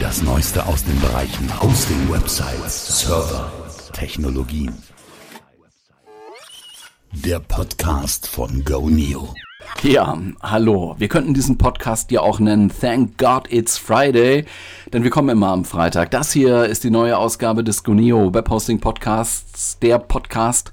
Das Neueste aus den Bereichen Hosting, Websites, Server, Technologien. Der Podcast von GoNeo. Ja, hallo. Wir könnten diesen Podcast ja auch nennen Thank God It's Friday, denn wir kommen immer am Freitag. Das hier ist die neue Ausgabe des GoNeo Webhosting Podcasts, der Podcast,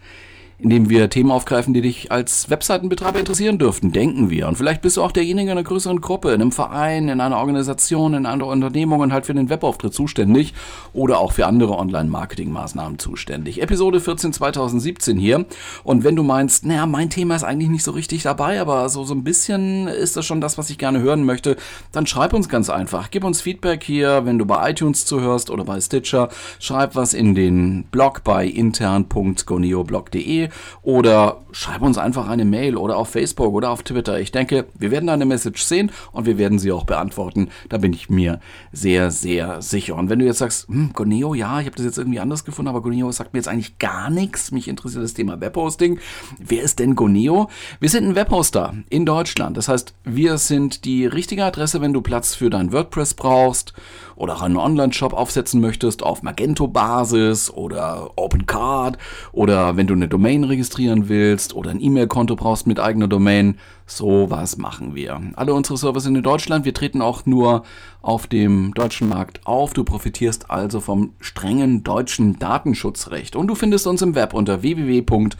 indem wir Themen aufgreifen, die dich als Webseitenbetreiber interessieren dürften, denken wir. Und vielleicht bist du auch derjenige in einer größeren Gruppe, in einem Verein, in einer Organisation, in einer Unternehmung und halt für den Webauftritt zuständig oder auch für andere Online-Marketing-Maßnahmen zuständig. Episode 14 2017 hier. Und wenn du meinst, naja, mein Thema ist eigentlich nicht so richtig dabei, aber so, so ein bisschen ist das schon das, was ich gerne hören möchte, dann schreib uns ganz einfach. Gib uns Feedback hier, wenn du bei iTunes zuhörst oder bei Stitcher. Schreib was in den Blog bei intern.goneoblog.de oder schreib uns einfach eine Mail oder auf Facebook oder auf Twitter. Ich denke, wir werden da eine Message sehen und wir werden sie auch beantworten. Da bin ich mir sehr, sehr sicher. Und wenn du jetzt sagst, hm, Goneo, ja, ich habe das jetzt irgendwie anders gefunden, aber Goneo sagt mir jetzt eigentlich gar nichts. Mich interessiert das Thema Webhosting. Wer ist denn Goneo? Wir sind ein Webhoster in Deutschland. Das heißt, wir sind die richtige Adresse, wenn du Platz für dein WordPress brauchst oder auch einen Online-Shop aufsetzen möchtest auf Magento-Basis oder OpenCard oder wenn du eine Domain registrieren willst oder ein E-Mail-Konto brauchst mit eigener Domain, so was machen wir. Alle unsere Server sind in Deutschland. Wir treten auch nur auf dem deutschen Markt auf. Du profitierst also vom strengen deutschen Datenschutzrecht. Und du findest uns im Web unter www.goneo.de,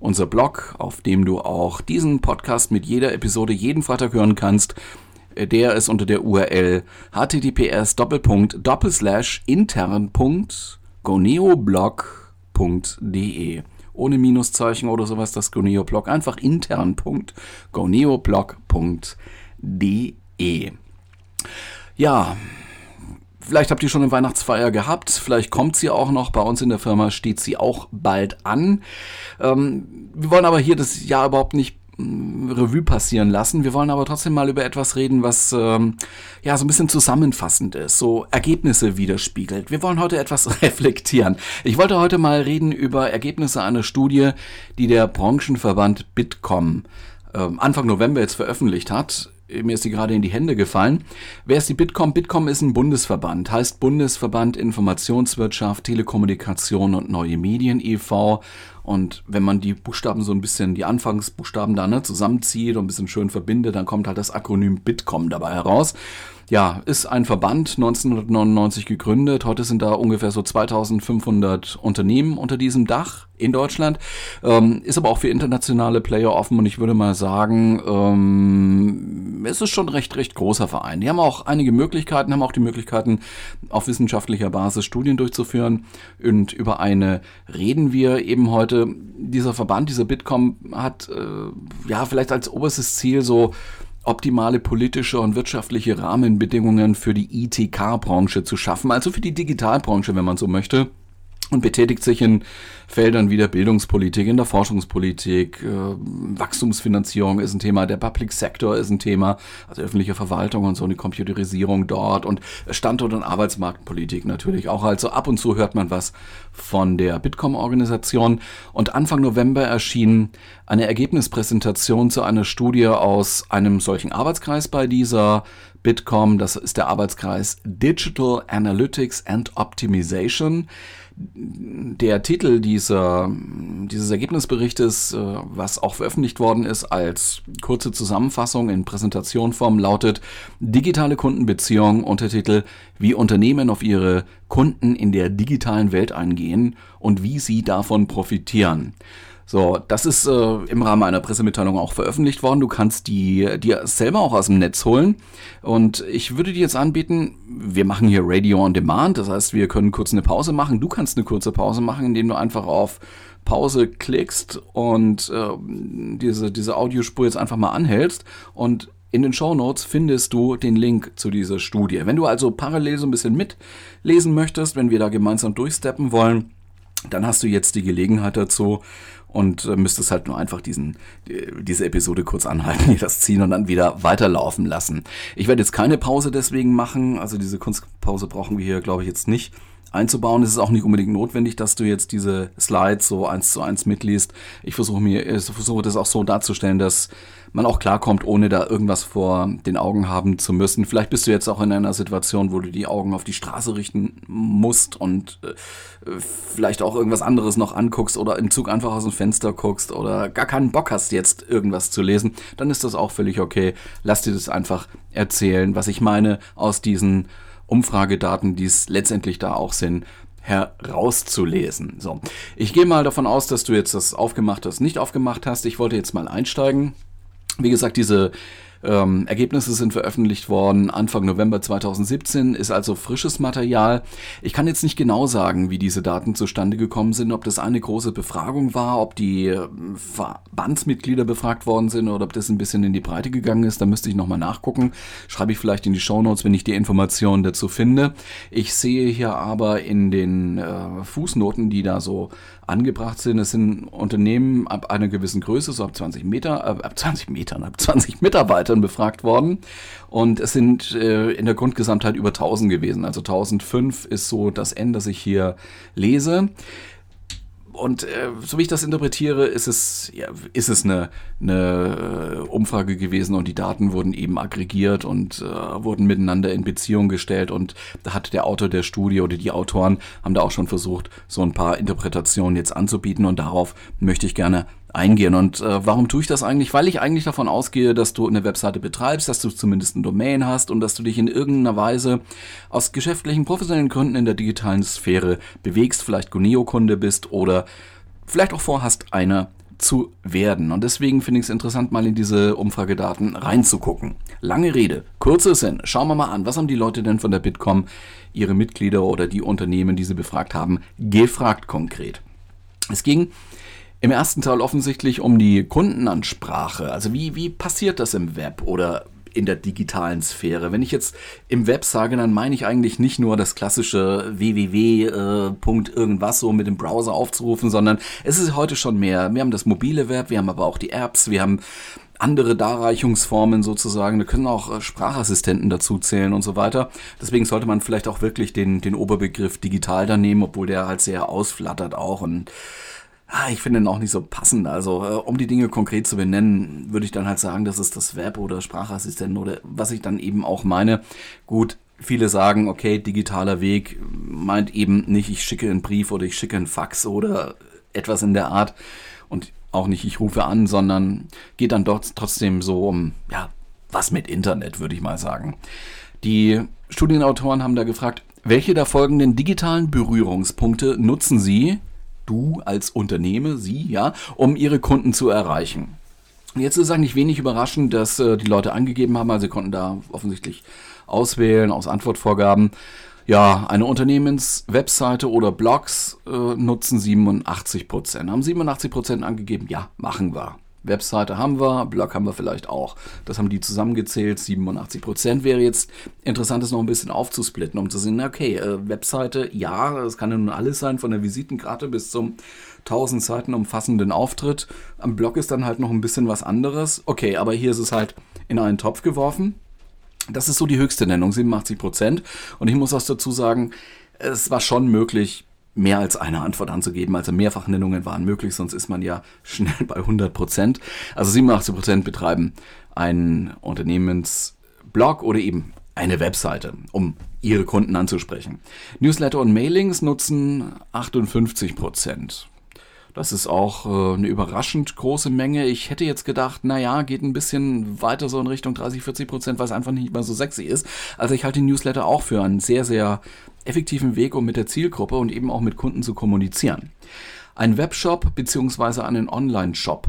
unser Blog, auf dem du auch diesen Podcast mit jeder Episode jeden Freitag hören kannst. Der ist unter der URL https intern.goneoblog.de ohne Minuszeichen oder sowas, das Goneo-Blog, einfach intern.goneoblog.de. Ja, vielleicht habt ihr schon eine Weihnachtsfeier gehabt, vielleicht kommt sie auch noch, bei uns in der Firma steht sie auch bald an. Ähm, wir wollen aber hier das Jahr überhaupt nicht Revue passieren lassen. Wir wollen aber trotzdem mal über etwas reden, was ähm, ja so ein bisschen zusammenfassend ist, so Ergebnisse widerspiegelt. Wir wollen heute etwas reflektieren. Ich wollte heute mal reden über Ergebnisse einer Studie, die der Branchenverband Bitkom ähm, Anfang November jetzt veröffentlicht hat mir ist die gerade in die Hände gefallen. Wer ist die Bitkom? Bitkom ist ein Bundesverband, heißt Bundesverband Informationswirtschaft, Telekommunikation und neue Medien e.V. Und wenn man die Buchstaben so ein bisschen, die Anfangsbuchstaben da ne, zusammenzieht und ein bisschen schön verbindet, dann kommt halt das Akronym Bitkom dabei heraus. Ja, ist ein Verband 1999 gegründet. Heute sind da ungefähr so 2500 Unternehmen unter diesem Dach in Deutschland. Ähm, ist aber auch für internationale Player offen und ich würde mal sagen, ähm, es ist schon recht, recht großer Verein. Die haben auch einige Möglichkeiten, haben auch die Möglichkeiten, auf wissenschaftlicher Basis Studien durchzuführen. Und über eine reden wir eben heute. Dieser Verband, dieser Bitkom hat äh, ja vielleicht als oberstes Ziel so optimale politische und wirtschaftliche Rahmenbedingungen für die ITK-Branche zu schaffen, also für die Digitalbranche, wenn man so möchte und betätigt sich in Feldern wie der Bildungspolitik, in der Forschungspolitik, äh, Wachstumsfinanzierung ist ein Thema, der Public Sector ist ein Thema, also öffentliche Verwaltung und so eine Computerisierung dort und Standort- und Arbeitsmarktpolitik natürlich auch. Also ab und zu hört man was von der Bitkom-Organisation und Anfang November erschien eine Ergebnispräsentation zu einer Studie aus einem solchen Arbeitskreis bei dieser Bitkom. Das ist der Arbeitskreis Digital Analytics and Optimization der Titel dieser, dieses Ergebnisberichtes, äh, was auch veröffentlicht worden ist als kurze Zusammenfassung in Präsentationform, lautet Digitale Kundenbeziehung, Untertitel Wie Unternehmen auf ihre Kunden in der digitalen Welt eingehen und wie sie davon profitieren. So, das ist äh, im Rahmen einer Pressemitteilung auch veröffentlicht worden. Du kannst die dir selber auch aus dem Netz holen. Und ich würde dir jetzt anbieten, wir machen hier Radio on Demand. Das heißt, wir können kurz eine Pause machen. Du kannst eine kurze Pause machen, indem du einfach auf Pause klickst und äh, diese, diese Audiospur jetzt einfach mal anhältst und in den Show Notes findest du den Link zu dieser Studie. Wenn du also parallel so ein bisschen mitlesen möchtest, wenn wir da gemeinsam durchsteppen wollen, dann hast du jetzt die Gelegenheit dazu und äh, müsstest halt nur einfach diesen, diese Episode kurz anhalten, hier das ziehen und dann wieder weiterlaufen lassen. Ich werde jetzt keine Pause deswegen machen, also diese Kunstpause brauchen wir hier, glaube ich, jetzt nicht. Einzubauen. Es ist auch nicht unbedingt notwendig, dass du jetzt diese Slides so eins zu eins mitliest. Ich versuche mir, ich versuche das auch so darzustellen, dass man auch klarkommt, ohne da irgendwas vor den Augen haben zu müssen. Vielleicht bist du jetzt auch in einer Situation, wo du die Augen auf die Straße richten musst und äh, vielleicht auch irgendwas anderes noch anguckst oder im Zug einfach aus dem Fenster guckst oder gar keinen Bock hast, jetzt irgendwas zu lesen, dann ist das auch völlig okay. Lass dir das einfach erzählen, was ich meine aus diesen Umfragedaten, die es letztendlich da auch sind, herauszulesen. So, ich gehe mal davon aus, dass du jetzt das aufgemacht hast, nicht aufgemacht hast. Ich wollte jetzt mal einsteigen. Wie gesagt, diese ähm, Ergebnisse sind veröffentlicht worden Anfang November 2017, ist also frisches Material. Ich kann jetzt nicht genau sagen, wie diese Daten zustande gekommen sind, ob das eine große Befragung war, ob die äh, Verbandsmitglieder befragt worden sind oder ob das ein bisschen in die Breite gegangen ist. Da müsste ich nochmal nachgucken. Schreibe ich vielleicht in die Shownotes, wenn ich die Informationen dazu finde. Ich sehe hier aber in den äh, Fußnoten, die da so angebracht sind. Es sind Unternehmen ab einer gewissen Größe, so ab 20 Meter, äh, ab 20 Metern, ab 20 Mitarbeitern befragt worden. Und es sind äh, in der Grundgesamtheit über 1000 gewesen. Also 1005 ist so das N, das ich hier lese und äh, so wie ich das interpretiere, ist es, ja, ist es eine, eine äh, Umfrage gewesen und die Daten wurden eben aggregiert und äh, wurden miteinander in Beziehung gestellt. Und da hat der Autor der Studie oder die Autoren haben da auch schon versucht, so ein paar Interpretationen jetzt anzubieten. Und darauf möchte ich gerne eingehen. Und äh, warum tue ich das eigentlich? Weil ich eigentlich davon ausgehe, dass du eine Webseite betreibst, dass du zumindest ein Domain hast und dass du dich in irgendeiner Weise aus geschäftlichen, professionellen Gründen in der digitalen Sphäre bewegst, vielleicht Guneo-Kunde bist oder vielleicht auch vorhast, einer zu werden. Und deswegen finde ich es interessant, mal in diese Umfragedaten reinzugucken. Lange Rede, kurzer Sinn. Schauen wir mal an, was haben die Leute denn von der Bitkom, ihre Mitglieder oder die Unternehmen, die sie befragt haben, gefragt konkret. Es ging im ersten Teil offensichtlich um die Kundenansprache. Also wie, wie passiert das im Web oder in der digitalen Sphäre. Wenn ich jetzt im Web sage, dann meine ich eigentlich nicht nur das klassische www. Äh, irgendwas so mit dem Browser aufzurufen, sondern es ist heute schon mehr. Wir haben das mobile Web, wir haben aber auch die Apps, wir haben andere Darreichungsformen sozusagen. Da können auch äh, Sprachassistenten dazu zählen und so weiter. Deswegen sollte man vielleicht auch wirklich den, den Oberbegriff digital da nehmen, obwohl der halt sehr ausflattert auch und Ah, ich finde ihn auch nicht so passend. Also, äh, um die Dinge konkret zu benennen, würde ich dann halt sagen, das ist das Web oder Sprachassistenten oder was ich dann eben auch meine. Gut, viele sagen, okay, digitaler Weg meint eben nicht, ich schicke einen Brief oder ich schicke einen Fax oder etwas in der Art. Und auch nicht, ich rufe an, sondern geht dann dort trotzdem so um, ja, was mit Internet, würde ich mal sagen. Die Studienautoren haben da gefragt, welche der folgenden digitalen Berührungspunkte nutzen Sie, du als Unternehmen, sie, ja, um ihre Kunden zu erreichen. Jetzt ist es eigentlich wenig überraschend, dass äh, die Leute angegeben haben, also sie konnten da offensichtlich auswählen aus Antwortvorgaben. Ja, eine Unternehmenswebseite oder Blogs äh, nutzen 87 Prozent. Haben 87 Prozent angegeben, ja, machen wir. Webseite haben wir, Blog haben wir vielleicht auch. Das haben die zusammengezählt, 87 Prozent. Wäre jetzt interessant, das noch ein bisschen aufzusplitten, um zu sehen, okay, äh, Webseite, ja, das kann ja nun alles sein, von der Visitenkarte bis zum 1000 Seiten umfassenden Auftritt. Am Blog ist dann halt noch ein bisschen was anderes. Okay, aber hier ist es halt in einen Topf geworfen. Das ist so die höchste Nennung, 87 Prozent. Und ich muss auch dazu sagen, es war schon möglich, mehr als eine Antwort anzugeben. Also Mehrfachnennungen waren möglich, sonst ist man ja schnell bei 100 Prozent. Also 87 Prozent betreiben einen Unternehmensblog oder eben eine Webseite, um ihre Kunden anzusprechen. Newsletter und Mailings nutzen 58 Prozent. Das ist auch äh, eine überraschend große Menge. Ich hätte jetzt gedacht, naja, geht ein bisschen weiter so in Richtung 30, 40 Prozent, weil es einfach nicht mehr so sexy ist. Also ich halte Newsletter auch für einen sehr, sehr effektiven Weg, um mit der Zielgruppe und eben auch mit Kunden zu kommunizieren. Ein Webshop beziehungsweise einen Online-Shop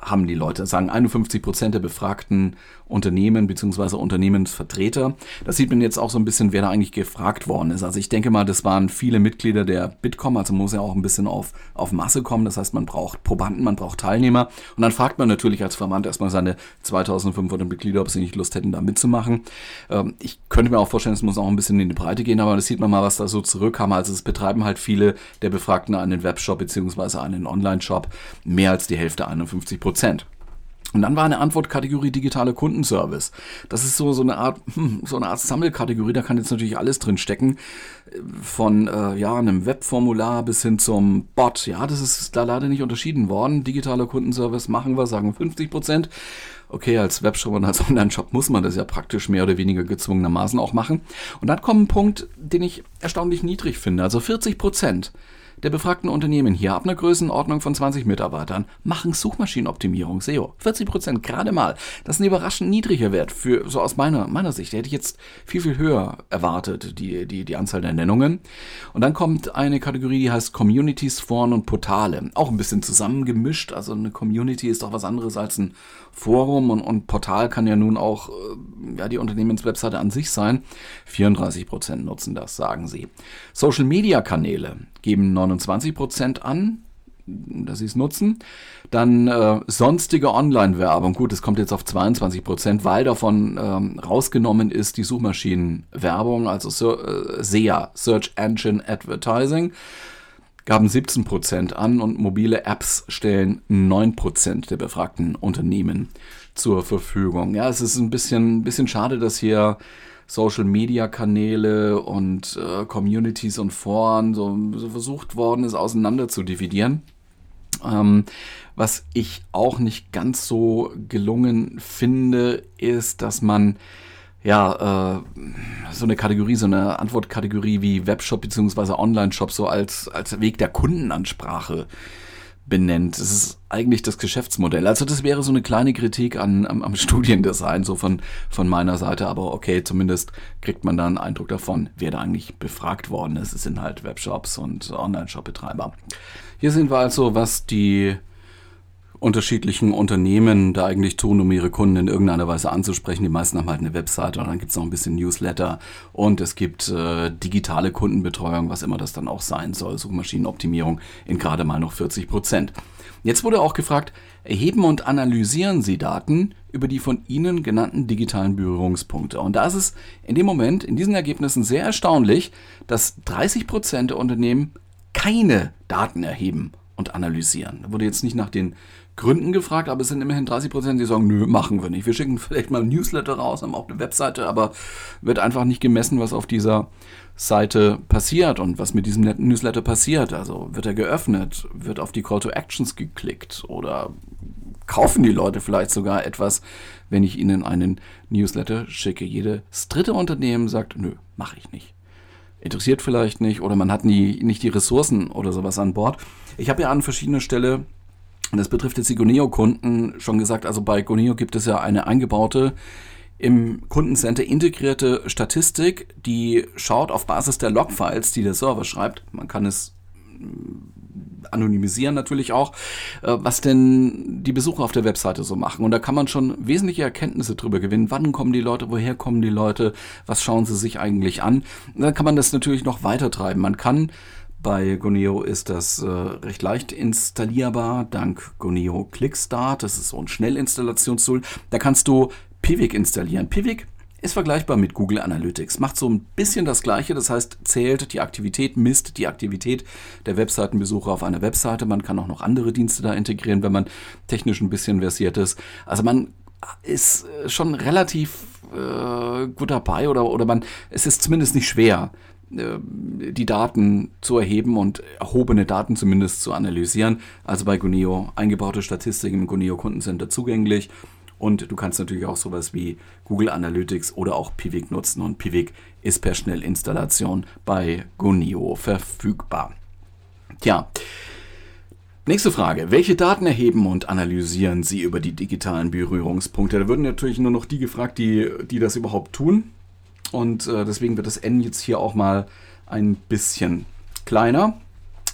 haben die Leute, sagen 51 Prozent der befragten Unternehmen bzw. Unternehmensvertreter. Das sieht man jetzt auch so ein bisschen, wer da eigentlich gefragt worden ist. Also ich denke mal, das waren viele Mitglieder der Bitkom, also muss ja auch ein bisschen auf, auf Masse kommen. Das heißt, man braucht Probanden, man braucht Teilnehmer. Und dann fragt man natürlich als Verband erstmal seine 2500 Mitglieder, ob sie nicht Lust hätten, da mitzumachen. Ähm, ich könnte mir auch vorstellen, es muss auch ein bisschen in die Breite gehen, aber das sieht man mal, was da so zurückkam. Also es betreiben halt viele der Befragten einen Webshop bzw. einen Online-Shop. Mehr als die Hälfte, 51 Prozent. Und dann war eine Antwortkategorie digitale Kundenservice. Das ist so, so eine Art, hm, so eine Art Sammelkategorie, da kann jetzt natürlich alles drin stecken. Von äh, ja, einem Webformular bis hin zum Bot. Ja, das ist da leider nicht unterschieden worden. Digitaler Kundenservice machen wir, sagen 50 Prozent. Okay, als Webshop und als Online-Shop muss man das ja praktisch mehr oder weniger gezwungenermaßen auch machen. Und dann kommt ein Punkt, den ich erstaunlich niedrig finde. Also 40 Prozent der befragten Unternehmen hier ab einer Größenordnung von 20 Mitarbeitern machen Suchmaschinenoptimierung, SEO. 40 Prozent, gerade mal. Das ist ein überraschend niedriger Wert für, so aus meiner, meiner Sicht. hätte ich jetzt viel, viel höher erwartet, die, die, die Anzahl der Nennungen. Und dann kommt eine Kategorie, die heißt Communities, Foren und Portale. Auch ein bisschen zusammengemischt. Also eine Community ist doch was anderes als ein Forum und, und Portal kann ja nun auch äh, ja, die Unternehmenswebseite an sich sein. 34 Prozent nutzen das, sagen sie. Social Media Kanäle geben 29 Prozent an, dass sie es nutzen. Dann äh, sonstige Online-Werbung. Gut, es kommt jetzt auf 22 Prozent, weil davon ähm, rausgenommen ist die Suchmaschinenwerbung, also äh, SEA, Search Engine Advertising gaben 17 Prozent an und mobile Apps stellen 9 Prozent der befragten Unternehmen zur Verfügung. Ja, es ist ein bisschen, bisschen schade, dass hier Social Media Kanäle und äh, Communities und Foren so, so, versucht worden ist, auseinander zu dividieren. Ähm, was ich auch nicht ganz so gelungen finde, ist, dass man ja, äh, so eine Kategorie, so eine Antwortkategorie wie Webshop bzw. Online-Shop so als, als Weg der Kundenansprache benennt. Das ist eigentlich das Geschäftsmodell. Also das wäre so eine kleine Kritik an, am, am Studiendesign, so von, von meiner Seite. Aber okay, zumindest kriegt man da einen Eindruck davon, wer da eigentlich befragt worden ist. Es sind halt Webshops und Online-Shop-Betreiber. Hier sind wir also, was die unterschiedlichen Unternehmen da eigentlich tun, um ihre Kunden in irgendeiner Weise anzusprechen. Die meisten haben halt eine Webseite und dann gibt es noch ein bisschen Newsletter und es gibt äh, digitale Kundenbetreuung, was immer das dann auch sein soll, Suchmaschinenoptimierung in gerade mal noch 40 Prozent. Jetzt wurde auch gefragt, erheben und analysieren Sie Daten über die von Ihnen genannten digitalen Berührungspunkte. Und da ist es in dem Moment, in diesen Ergebnissen sehr erstaunlich, dass 30 Prozent der Unternehmen keine Daten erheben und analysieren. Da wurde jetzt nicht nach den Gründen gefragt, aber es sind immerhin 30 Prozent, die sagen, nö, machen wir nicht. Wir schicken vielleicht mal ein Newsletter raus, haben auch eine Webseite, aber wird einfach nicht gemessen, was auf dieser Seite passiert und was mit diesem Newsletter passiert. Also wird er geöffnet, wird auf die Call to Actions geklickt oder kaufen die Leute vielleicht sogar etwas, wenn ich ihnen einen Newsletter schicke. Jedes dritte Unternehmen sagt, nö, mache ich nicht. Interessiert vielleicht nicht oder man hat nie, nicht die Ressourcen oder sowas an Bord. Ich habe ja an verschiedener Stelle das betrifft jetzt die Goneo-Kunden schon gesagt, also bei Goneo gibt es ja eine eingebaute im Kundencenter integrierte Statistik, die schaut auf Basis der Logfiles, die der Server schreibt. Man kann es mm, anonymisieren natürlich auch, äh, was denn die Besucher auf der Webseite so machen. Und da kann man schon wesentliche Erkenntnisse drüber gewinnen. Wann kommen die Leute, woher kommen die Leute, was schauen sie sich eigentlich an. Und dann kann man das natürlich noch weiter treiben. Man kann bei Goneo ist das äh, recht leicht installierbar, dank Goneo Clickstart. Das ist so ein Schnellinstallationstool. Da kannst du Pivik installieren. Pivik ist vergleichbar mit Google Analytics. Macht so ein bisschen das Gleiche, das heißt, zählt die Aktivität, misst die Aktivität der Webseitenbesucher auf einer Webseite. Man kann auch noch andere Dienste da integrieren, wenn man technisch ein bisschen versiert ist. Also man ist äh, schon relativ äh, gut dabei oder, oder man, es ist zumindest nicht schwer, die Daten zu erheben und erhobene Daten zumindest zu analysieren. Also bei Guneo eingebaute Statistik im Guneo Kundencenter zugänglich. Und du kannst natürlich auch sowas wie Google Analytics oder auch Pivik nutzen. Und Pivik ist per Schnellinstallation bei Guneo verfügbar. Tja, nächste Frage. Welche Daten erheben und analysieren Sie über die digitalen Berührungspunkte? Da würden natürlich nur noch die gefragt, die, die das überhaupt tun. Und äh, deswegen wird das N jetzt hier auch mal ein bisschen kleiner.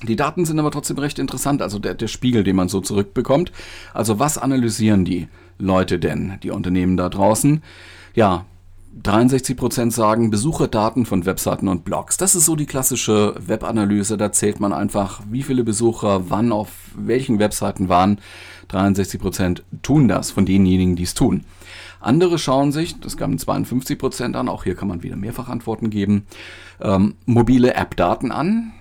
Die Daten sind aber trotzdem recht interessant, also der, der Spiegel, den man so zurückbekommt. Also was analysieren die Leute denn, die Unternehmen da draußen? Ja, 63% sagen Besucherdaten von Webseiten und Blogs. Das ist so die klassische Webanalyse. Da zählt man einfach, wie viele Besucher wann auf welchen Webseiten waren. 63% tun das von denjenigen, die es tun. Andere schauen sich, das gaben 52 Prozent an, auch hier kann man wieder Mehrfachantworten geben, ähm, mobile App-Daten an.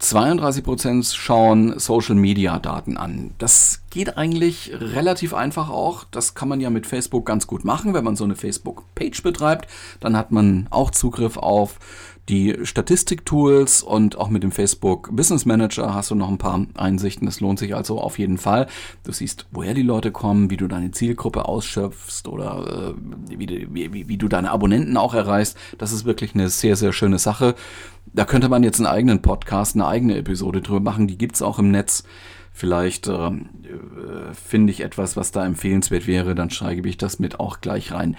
32% schauen Social Media Daten an. Das geht eigentlich relativ einfach auch. Das kann man ja mit Facebook ganz gut machen. Wenn man so eine Facebook-Page betreibt, dann hat man auch Zugriff auf die Statistiktools und auch mit dem Facebook Business Manager hast du noch ein paar Einsichten. Das lohnt sich also auf jeden Fall. Du siehst, woher die Leute kommen, wie du deine Zielgruppe ausschöpfst oder äh, wie, wie, wie du deine Abonnenten auch erreichst. Das ist wirklich eine sehr, sehr schöne Sache. Da könnte man jetzt einen eigenen Podcast, eine eigene Episode drüber machen. Die gibt's auch im Netz. Vielleicht äh, äh finde ich etwas, was da empfehlenswert wäre, dann schreibe ich das mit auch gleich rein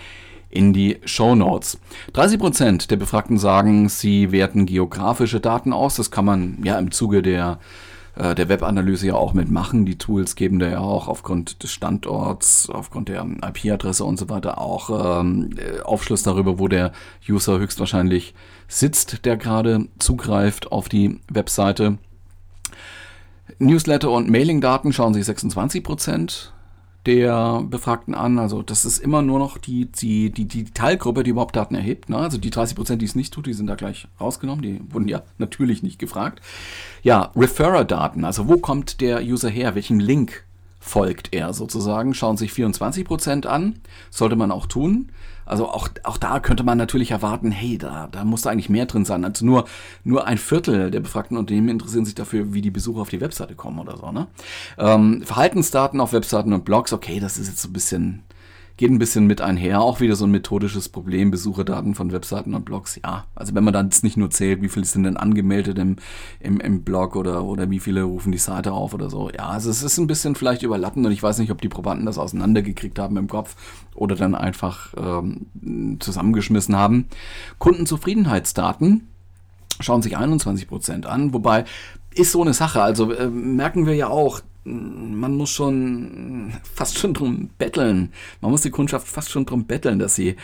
in die Show Notes. 30 Prozent der Befragten sagen, sie werten geografische Daten aus. Das kann man ja im Zuge der äh, der Webanalyse ja auch mitmachen. Die Tools geben da ja auch aufgrund des Standorts, aufgrund der IP-Adresse und so weiter auch ähm, äh, Aufschluss darüber, wo der User höchstwahrscheinlich sitzt, der gerade zugreift auf die Webseite. Newsletter und Mailing-Daten schauen sich 26 Prozent der Befragten an. Also das ist immer nur noch die, die, die, die Teilgruppe, die überhaupt Daten erhebt. Ne? Also die 30 Prozent, die es nicht tut, die sind da gleich rausgenommen. Die wurden ja natürlich nicht gefragt. Ja, Referrer-Daten. Also wo kommt der User her? Welchem Link folgt er sozusagen? Schauen sich 24 Prozent an. Sollte man auch tun. Also auch, auch da könnte man natürlich erwarten, hey, da, da muss da eigentlich mehr drin sein. Also nur, nur ein Viertel der befragten Unternehmen interessieren sich dafür, wie die Besucher auf die Webseite kommen oder so. Ne? Ähm, Verhaltensdaten auf Webseiten und Blogs, okay, das ist jetzt so ein bisschen geht ein bisschen mit einher. Auch wieder so ein methodisches Problem, Besucherdaten von Webseiten und Blogs. Ja, also wenn man dann nicht nur zählt, wie viele sind denn angemeldet im, im, im Blog oder, oder wie viele rufen die Seite auf oder so. Ja, also es ist ein bisschen vielleicht überlappend und ich weiß nicht, ob die Probanden das auseinandergekriegt haben im Kopf oder dann einfach ähm, zusammengeschmissen haben. Kundenzufriedenheitsdaten schauen sich 21 Prozent an, wobei ist so eine Sache. Also äh, merken wir ja auch, man muss schon fast schon drum betteln. Man muss die Kundschaft fast schon drum betteln, dass sie,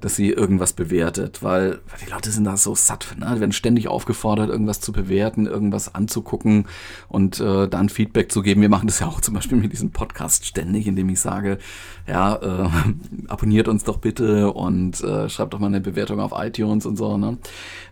dass sie irgendwas bewertet, weil, die Leute sind da so satt, ne? die werden ständig aufgefordert, irgendwas zu bewerten, irgendwas anzugucken und äh, dann Feedback zu geben. Wir machen das ja auch zum Beispiel mit diesem Podcast ständig, indem ich sage, ja, äh, abonniert uns doch bitte und äh, schreibt doch mal eine Bewertung auf iTunes und so. Ne?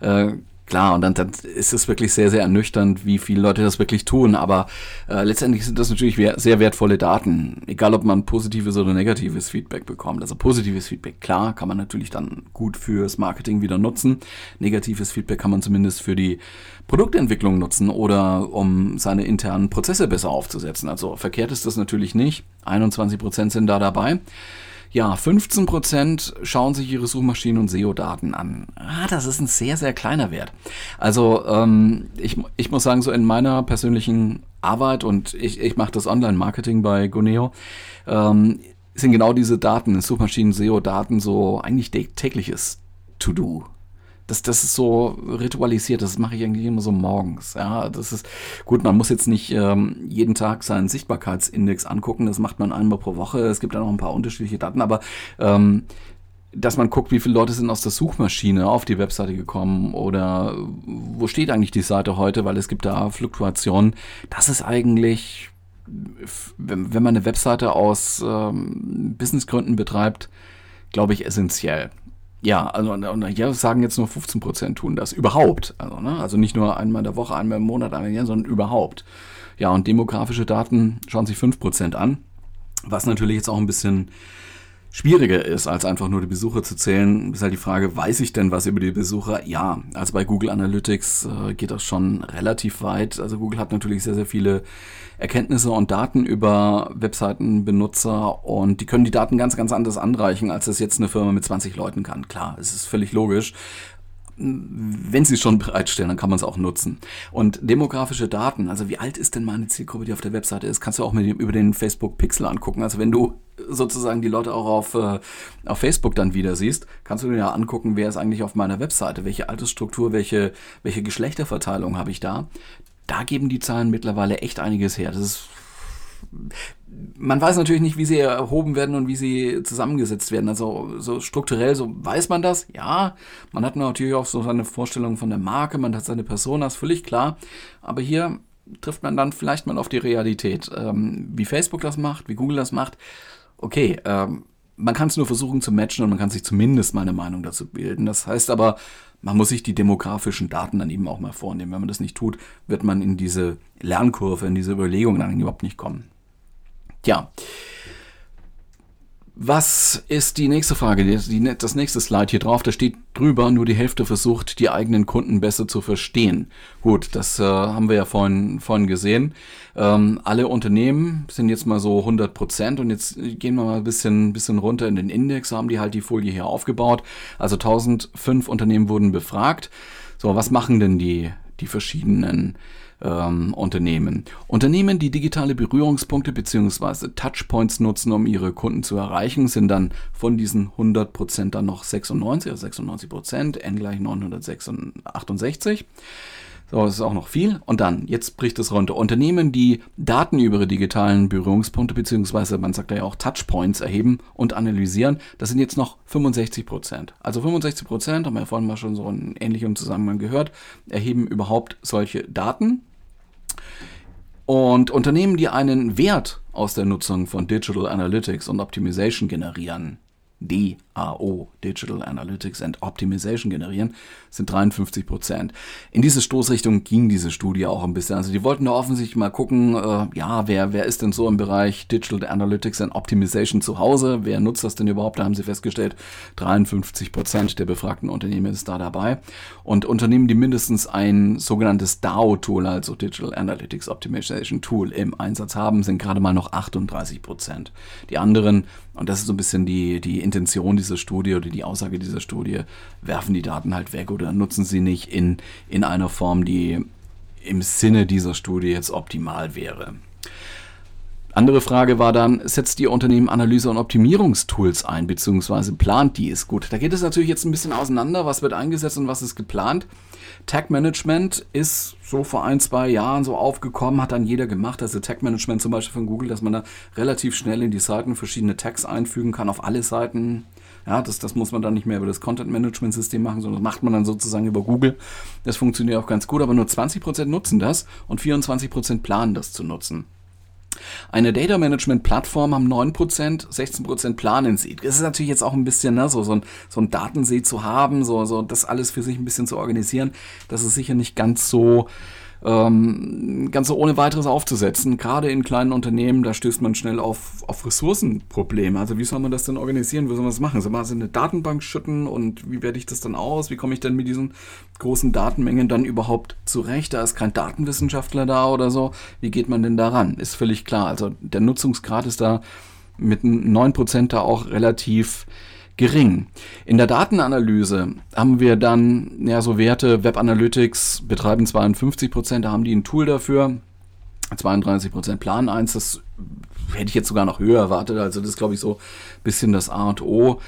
Äh, Klar, und dann, dann ist es wirklich sehr, sehr ernüchternd, wie viele Leute das wirklich tun. Aber äh, letztendlich sind das natürlich sehr wertvolle Daten. Egal, ob man positives oder negatives Feedback bekommt. Also positives Feedback, klar, kann man natürlich dann gut fürs Marketing wieder nutzen. Negatives Feedback kann man zumindest für die Produktentwicklung nutzen oder um seine internen Prozesse besser aufzusetzen. Also verkehrt ist das natürlich nicht. 21 Prozent sind da dabei. Ja, 15% schauen sich ihre Suchmaschinen und SEO-Daten an. Ah, das ist ein sehr, sehr kleiner Wert. Also ähm, ich, ich muss sagen, so in meiner persönlichen Arbeit und ich, ich mache das Online-Marketing bei Guneo, ähm, sind genau diese Daten, Suchmaschinen, SEO-Daten so eigentlich tägliches To-Do das, das ist so ritualisiert, das mache ich eigentlich immer so morgens. Ja, das ist gut, man muss jetzt nicht ähm, jeden Tag seinen Sichtbarkeitsindex angucken, das macht man einmal pro Woche. Es gibt da noch ein paar unterschiedliche Daten, aber ähm, dass man guckt, wie viele Leute sind aus der Suchmaschine auf die Webseite gekommen oder wo steht eigentlich die Seite heute, weil es gibt da Fluktuationen. Das ist eigentlich, wenn, wenn man eine Webseite aus ähm, Businessgründen betreibt, glaube ich, essentiell. Ja, also und hier sagen jetzt nur 15 Prozent tun das überhaupt. Also, ne? also nicht nur einmal in der Woche, einmal im Monat, einmal im Jahr, sondern überhaupt. Ja, und demografische Daten schauen sich 5 Prozent an, was natürlich jetzt auch ein bisschen schwieriger ist, als einfach nur die Besucher zu zählen, ist halt die Frage, weiß ich denn was über die Besucher? Ja, also bei Google Analytics äh, geht das schon relativ weit. Also Google hat natürlich sehr, sehr viele Erkenntnisse und Daten über Webseitenbenutzer und die können die Daten ganz, ganz anders anreichen, als das jetzt eine Firma mit 20 Leuten kann. Klar, es ist völlig logisch wenn sie es schon bereitstellen, dann kann man es auch nutzen. Und demografische Daten, also wie alt ist denn meine Zielgruppe, die auf der Webseite ist, kannst du auch mit über den Facebook Pixel angucken. Also wenn du sozusagen die Leute auch auf, äh, auf Facebook dann wieder siehst, kannst du dir ja angucken, wer ist eigentlich auf meiner Webseite, welche Altersstruktur, welche, welche Geschlechterverteilung habe ich da. Da geben die Zahlen mittlerweile echt einiges her. Das ist man weiß natürlich nicht, wie sie erhoben werden und wie sie zusammengesetzt werden. Also so strukturell, so weiß man das, ja. Man hat natürlich auch so seine Vorstellung von der Marke, man hat seine Person, das ist völlig klar. Aber hier trifft man dann vielleicht mal auf die Realität. Ähm, wie Facebook das macht, wie Google das macht. Okay, ähm, man kann es nur versuchen zu matchen und man kann sich zumindest mal eine Meinung dazu bilden. Das heißt aber, man muss sich die demografischen Daten dann eben auch mal vornehmen. Wenn man das nicht tut, wird man in diese Lernkurve, in diese Überlegung dann überhaupt nicht kommen. Tja, was ist die nächste Frage? das nächste Slide hier drauf, da steht drüber, nur die Hälfte versucht, die eigenen Kunden besser zu verstehen. Gut, das äh, haben wir ja vorhin, vorhin gesehen. Ähm, alle Unternehmen sind jetzt mal so 100 Prozent und jetzt gehen wir mal ein bisschen, bisschen runter in den Index, haben die halt die Folie hier aufgebaut. Also 1005 Unternehmen wurden befragt. So, was machen denn die, die verschiedenen ähm, Unternehmen. Unternehmen, die digitale Berührungspunkte bzw. Touchpoints nutzen, um ihre Kunden zu erreichen, sind dann von diesen 100% dann noch 96, also 96%, n gleich 968. So, das ist auch noch viel. Und dann, jetzt bricht es runter. Unternehmen, die Daten über ihre digitalen Berührungspunkte, beziehungsweise man sagt ja auch Touchpoints erheben und analysieren, das sind jetzt noch 65 Prozent. Also 65 Prozent, haben wir ja vorhin mal schon so einen ähnlichen Zusammenhang gehört, erheben überhaupt solche Daten. Und Unternehmen, die einen Wert aus der Nutzung von Digital Analytics und Optimization generieren, DAO, Digital Analytics and Optimization generieren, sind 53 Prozent. In diese Stoßrichtung ging diese Studie auch ein bisschen. Also die wollten da offensichtlich mal gucken, äh, ja, wer, wer ist denn so im Bereich Digital Analytics and Optimization zu Hause? Wer nutzt das denn überhaupt? Da haben sie festgestellt, 53 Prozent der befragten Unternehmen ist da dabei. Und Unternehmen, die mindestens ein sogenanntes DAO-Tool, also Digital Analytics Optimization Tool im Einsatz haben, sind gerade mal noch 38 Prozent. Die anderen, und das ist so ein bisschen die, die Intention dieser Studie oder die Aussage dieser Studie, werfen die Daten halt weg oder nutzen sie nicht in, in einer Form, die im Sinne dieser Studie jetzt optimal wäre. Andere Frage war dann, setzt Ihr Unternehmen Analyse- und Optimierungstools ein, beziehungsweise plant dies? Gut, da geht es natürlich jetzt ein bisschen auseinander, was wird eingesetzt und was ist geplant. Tag Management ist so vor ein, zwei Jahren so aufgekommen, hat dann jeder gemacht. Also Tag Management zum Beispiel von Google, dass man da relativ schnell in die Seiten verschiedene Tags einfügen kann auf alle Seiten. Ja, das, das muss man dann nicht mehr über das Content Management System machen, sondern das macht man dann sozusagen über Google. Das funktioniert auch ganz gut, aber nur 20% nutzen das und 24% planen das zu nutzen. Eine Data Management Plattform haben 9%, 16% planen sie. Das ist natürlich jetzt auch ein bisschen, ne, so, so, ein, so ein Datensee zu haben, so, so das alles für sich ein bisschen zu organisieren. Das ist sicher nicht ganz so ähm, ganz so ohne weiteres aufzusetzen. Gerade in kleinen Unternehmen, da stößt man schnell auf, auf Ressourcenprobleme. Also wie soll man das denn organisieren? Wie soll man das machen? Soll man also eine Datenbank schütten und wie werde ich das dann aus? Wie komme ich denn mit diesen großen Datenmengen dann überhaupt zurecht? Da ist kein Datenwissenschaftler da oder so. Wie geht man denn daran? Ist völlig klar. Also der Nutzungsgrad ist da mit 9% da auch relativ gering. In der Datenanalyse haben wir dann ja so Werte, Web Analytics betreiben 52 Prozent, da haben die ein Tool dafür. 32 Prozent planen eins, das hätte ich jetzt sogar noch höher erwartet. Also das ist, glaube ich, so ein bisschen das A und O.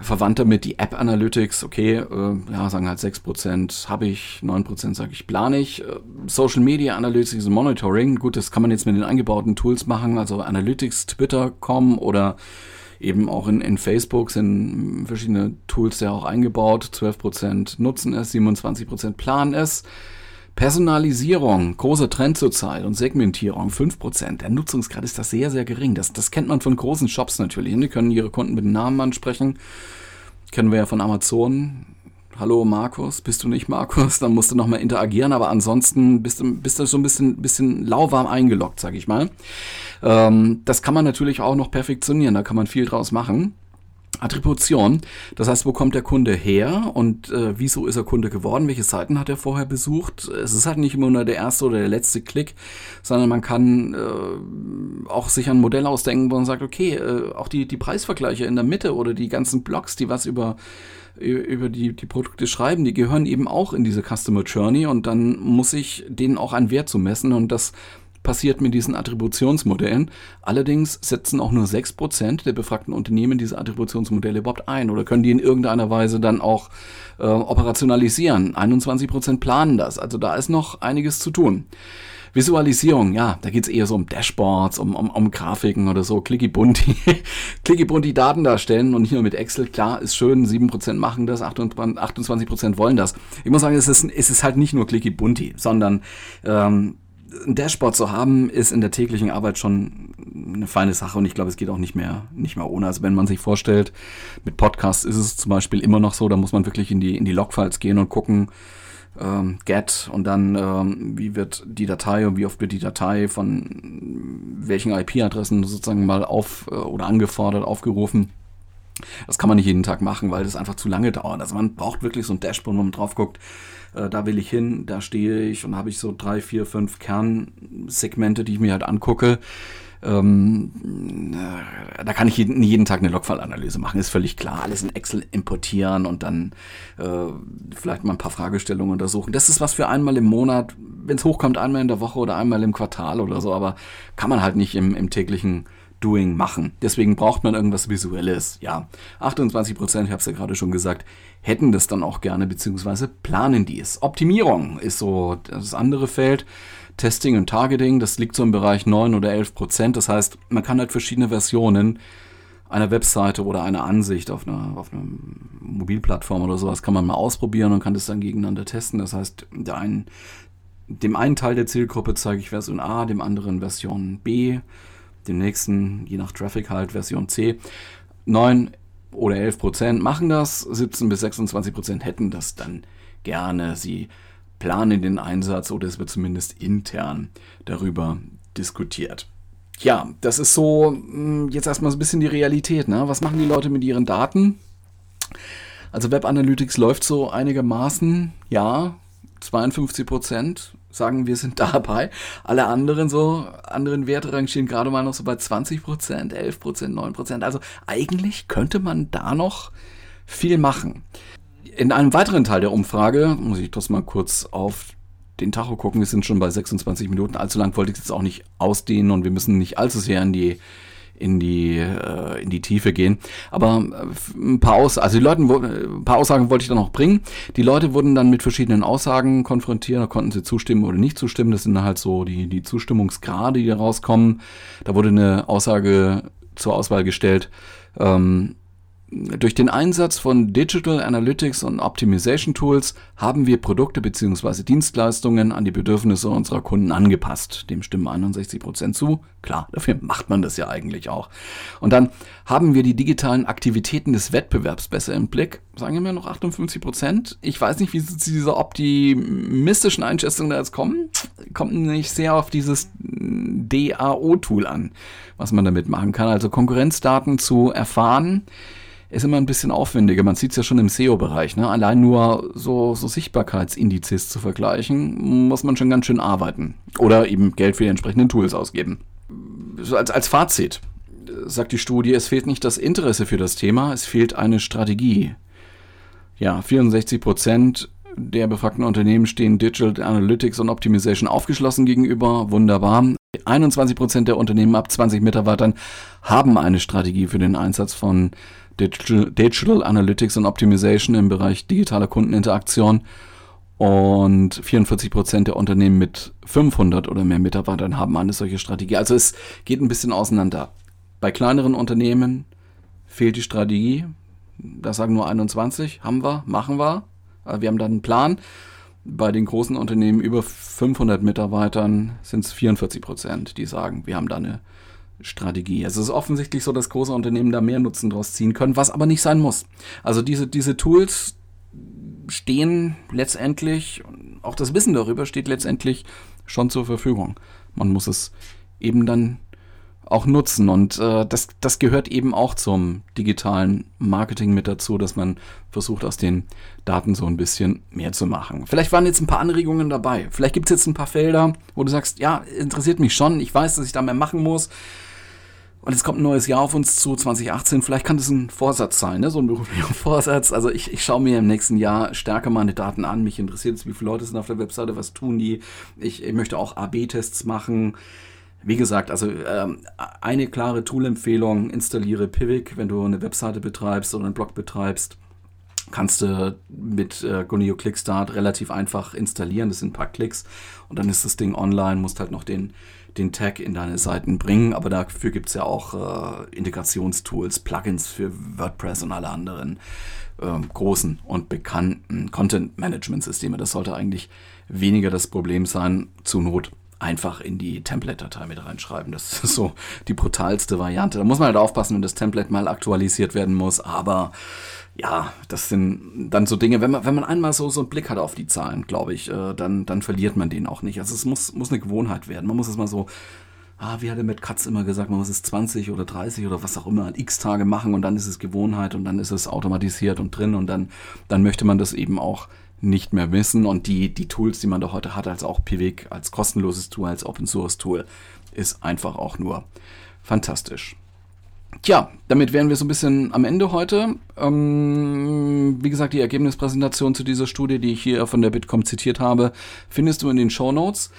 Verwandt damit die App Analytics, okay, äh, ja, sagen halt 6% habe ich, 9% sage ich plane ich. Äh, Social Media Analytics und Monitoring, gut, das kann man jetzt mit den eingebauten Tools machen, also Analytics, Twitter.com oder eben auch in, in Facebook sind verschiedene Tools ja auch eingebaut. 12% nutzen es, 27% planen es. Personalisierung, großer Trend zurzeit und Segmentierung, 5%. Der Nutzungsgrad ist das sehr, sehr gering. Das, das kennt man von großen Shops natürlich. Die können ihre Kunden mit Namen ansprechen. Kennen wir ja von Amazon hallo Markus, bist du nicht Markus? Dann musst du nochmal interagieren, aber ansonsten bist du, bist du so ein bisschen, bisschen lauwarm eingeloggt, sag ich mal. Ähm, das kann man natürlich auch noch perfektionieren, da kann man viel draus machen. Attribution, das heißt, wo kommt der Kunde her und äh, wieso ist er Kunde geworden, welche Seiten hat er vorher besucht. Es ist halt nicht immer nur der erste oder der letzte Klick, sondern man kann äh, auch sich ein Modell ausdenken, wo man sagt, okay, äh, auch die, die Preisvergleiche in der Mitte oder die ganzen Blogs, die was über über die, die Produkte schreiben, die gehören eben auch in diese Customer Journey und dann muss ich denen auch einen Wert zu messen und das passiert mit diesen Attributionsmodellen. Allerdings setzen auch nur 6% der befragten Unternehmen diese Attributionsmodelle überhaupt ein oder können die in irgendeiner Weise dann auch äh, operationalisieren. 21% planen das. Also da ist noch einiges zu tun. Visualisierung, ja, da geht es eher so um Dashboards, um, um, um Grafiken oder so, clicky bunti, clicky bunti Daten darstellen und nicht nur mit Excel. Klar, ist schön, 7% machen das, 28% wollen das. Ich muss sagen, es ist, es ist halt nicht nur clicky bunti, sondern ähm, ein Dashboard zu haben, ist in der täglichen Arbeit schon eine feine Sache und ich glaube, es geht auch nicht mehr, nicht mehr ohne. Also wenn man sich vorstellt, mit Podcasts ist es zum Beispiel immer noch so, da muss man wirklich in die, in die Logfiles gehen und gucken, ähm, get und dann ähm, wie wird die Datei und wie oft wird die Datei von welchen IP-Adressen sozusagen mal auf äh, oder angefordert, aufgerufen. Das kann man nicht jeden Tag machen, weil das einfach zu lange dauert. Also man braucht wirklich so ein Dashboard, wo man drauf guckt, äh, da will ich hin, da stehe ich und habe ich so drei, vier, fünf Kernsegmente, die ich mir halt angucke. Ähm, äh, da kann ich jeden, jeden Tag eine Logfile-Analyse machen, ist völlig klar. Alles in Excel importieren und dann äh, vielleicht mal ein paar Fragestellungen untersuchen. Das ist was für einmal im Monat, wenn es hochkommt, einmal in der Woche oder einmal im Quartal oder so, aber kann man halt nicht im, im täglichen Doing machen. Deswegen braucht man irgendwas Visuelles. Ja, 28 Prozent, ich habe es ja gerade schon gesagt, hätten das dann auch gerne, beziehungsweise planen dies. Optimierung ist so das andere Feld. Testing und Targeting, das liegt so im Bereich 9 oder 11 Prozent. Das heißt, man kann halt verschiedene Versionen einer Webseite oder einer Ansicht auf einer, auf einer Mobilplattform oder sowas kann man mal ausprobieren und kann das dann gegeneinander testen. Das heißt, der einen, dem einen Teil der Zielgruppe zeige ich Version A, dem anderen Version B, dem nächsten, je nach Traffic halt, Version C. 9 oder 11 Prozent machen das, 17 bis 26 Prozent hätten das dann gerne. Sie planen den Einsatz oder es wird zumindest intern darüber diskutiert. Ja, das ist so hm, jetzt erstmal so ein bisschen die Realität. Ne? Was machen die Leute mit ihren Daten? Also Web Analytics läuft so einigermaßen, ja, 52 Prozent sagen, wir sind dabei. Alle anderen so, anderen Werte rangieren gerade mal noch so bei 20 Prozent, 11 Prozent, 9 Prozent. Also eigentlich könnte man da noch viel machen. In einem weiteren Teil der Umfrage, muss ich das mal kurz auf den Tacho gucken, wir sind schon bei 26 Minuten, allzu lang wollte ich es jetzt auch nicht ausdehnen und wir müssen nicht allzu sehr in die in die, äh, in die Tiefe gehen. Aber äh, ein paar Aus also die Leute, ein paar Aussagen wollte ich dann noch bringen. Die Leute wurden dann mit verschiedenen Aussagen konfrontiert, da konnten sie zustimmen oder nicht zustimmen. Das sind halt so die, die Zustimmungsgrade, die da rauskommen. Da wurde eine Aussage zur Auswahl gestellt. Ähm, durch den Einsatz von Digital Analytics und Optimization Tools haben wir Produkte bzw. Dienstleistungen an die Bedürfnisse unserer Kunden angepasst. Dem stimmen 61 Prozent zu. Klar, dafür macht man das ja eigentlich auch. Und dann haben wir die digitalen Aktivitäten des Wettbewerbs besser im Blick. Sagen wir noch 58%. Prozent. Ich weiß nicht, wie sie zu dieser optimistischen Einschätzung da jetzt kommen. Kommt nicht sehr auf dieses DAO-Tool an, was man damit machen kann. Also Konkurrenzdaten zu erfahren ist immer ein bisschen aufwendiger. Man sieht es ja schon im SEO-Bereich. Ne? Allein nur so, so Sichtbarkeitsindizes zu vergleichen, muss man schon ganz schön arbeiten. Oder eben Geld für die entsprechenden Tools ausgeben. So als, als Fazit sagt die Studie, es fehlt nicht das Interesse für das Thema, es fehlt eine Strategie. Ja, 64 Prozent der befragten Unternehmen stehen Digital Analytics und Optimization aufgeschlossen gegenüber. Wunderbar. 21 Prozent der Unternehmen ab 20 Mitarbeitern haben eine Strategie für den Einsatz von Digital, Analytics und Optimization im Bereich digitaler Kundeninteraktion. Und 44 Prozent der Unternehmen mit 500 oder mehr Mitarbeitern haben eine solche Strategie. Also es geht ein bisschen auseinander. Bei kleineren Unternehmen fehlt die Strategie. Das sagen nur 21. Haben wir, machen wir. Wir haben dann einen Plan. Bei den großen Unternehmen über 500 Mitarbeitern sind es 44 Prozent, die sagen, wir haben da eine Strategie. Es ist offensichtlich so, dass große Unternehmen da mehr Nutzen draus ziehen können, was aber nicht sein muss. Also diese, diese Tools stehen letztendlich, auch das Wissen darüber steht letztendlich schon zur Verfügung. Man muss es eben dann auch nutzen. Und äh, das, das gehört eben auch zum digitalen Marketing mit dazu, dass man versucht, aus den Daten so ein bisschen mehr zu machen. Vielleicht waren jetzt ein paar Anregungen dabei. Vielleicht gibt es jetzt ein paar Felder, wo du sagst, ja, interessiert mich schon. Ich weiß, dass ich da mehr machen muss. Und es kommt ein neues Jahr auf uns zu, 2018. Vielleicht kann das ein Vorsatz sein, ne? so ein beruflicher Vorsatz. Also ich, ich schaue mir im nächsten Jahr stärker meine Daten an. Mich interessiert es, wie viele Leute sind auf der Webseite, was tun die. Ich, ich möchte auch AB-Tests machen. Wie gesagt, also ähm, eine klare Tool-Empfehlung, installiere Pivik, wenn du eine Webseite betreibst oder einen Blog betreibst kannst du mit äh, Gonio Clickstart relativ einfach installieren. Das sind ein paar Klicks und dann ist das Ding online, musst halt noch den den Tag in deine Seiten bringen, aber dafür gibt es ja auch äh, Integrationstools, Plugins für WordPress und alle anderen äh, großen und bekannten Content-Management-Systeme. Das sollte eigentlich weniger das Problem sein, zur Not einfach in die Template-Datei mit reinschreiben. Das ist so die brutalste Variante. Da muss man halt aufpassen, wenn das Template mal aktualisiert werden muss, aber ja, das sind dann so Dinge, wenn man, wenn man einmal so, so einen Blick hat auf die Zahlen, glaube ich, äh, dann, dann verliert man den auch nicht. Also es muss, muss eine Gewohnheit werden. Man muss es mal so, ah, wie hat er mit Katz immer gesagt, man muss es 20 oder 30 oder was auch immer an x Tage machen und dann ist es Gewohnheit und dann ist es automatisiert und drin und dann, dann möchte man das eben auch nicht mehr wissen. Und die, die Tools, die man da heute hat, als auch Pivik, als kostenloses Tool, als Open Source Tool, ist einfach auch nur fantastisch. Tja, damit wären wir so ein bisschen am Ende heute. Ähm, wie gesagt, die Ergebnispräsentation zu dieser Studie, die ich hier von der Bitkom zitiert habe, findest du in den Show Notes.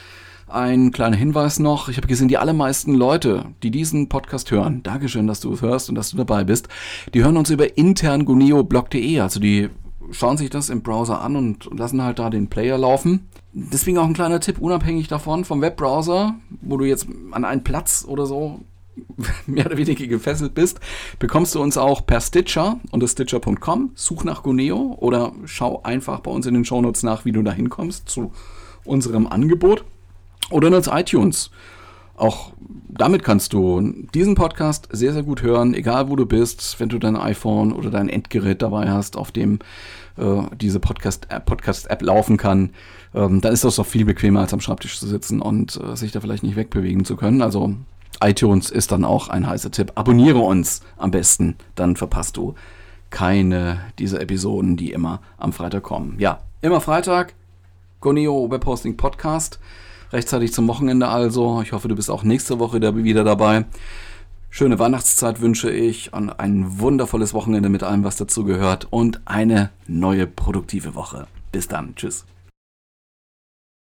Ein kleiner Hinweis noch. Ich habe gesehen, die allermeisten Leute, die diesen Podcast hören, Dankeschön, dass du es hörst und dass du dabei bist, die hören uns über internguneo.blog.de. Also die schauen sich das im Browser an und lassen halt da den Player laufen. Deswegen auch ein kleiner Tipp, unabhängig davon vom Webbrowser, wo du jetzt an einen Platz oder so mehr oder weniger gefesselt bist, bekommst du uns auch per Stitcher unter stitcher.com. Such nach Guneo oder schau einfach bei uns in den Shownotes nach, wie du da hinkommst zu unserem Angebot. Oder nutz iTunes. Auch damit kannst du diesen Podcast sehr, sehr gut hören, egal wo du bist, wenn du dein iPhone oder dein Endgerät dabei hast, auf dem äh, diese Podcast-App Podcast laufen kann. Ähm, dann ist das doch viel bequemer, als am Schreibtisch zu sitzen und äh, sich da vielleicht nicht wegbewegen zu können. Also iTunes ist dann auch ein heißer Tipp. Abonniere uns am besten, dann verpasst du keine dieser Episoden, die immer am Freitag kommen. Ja, immer Freitag, Goneo Webhosting Podcast. Rechtzeitig zum Wochenende also. Ich hoffe, du bist auch nächste Woche wieder dabei. Schöne Weihnachtszeit wünsche ich und ein wundervolles Wochenende mit allem, was dazu gehört und eine neue produktive Woche. Bis dann. Tschüss.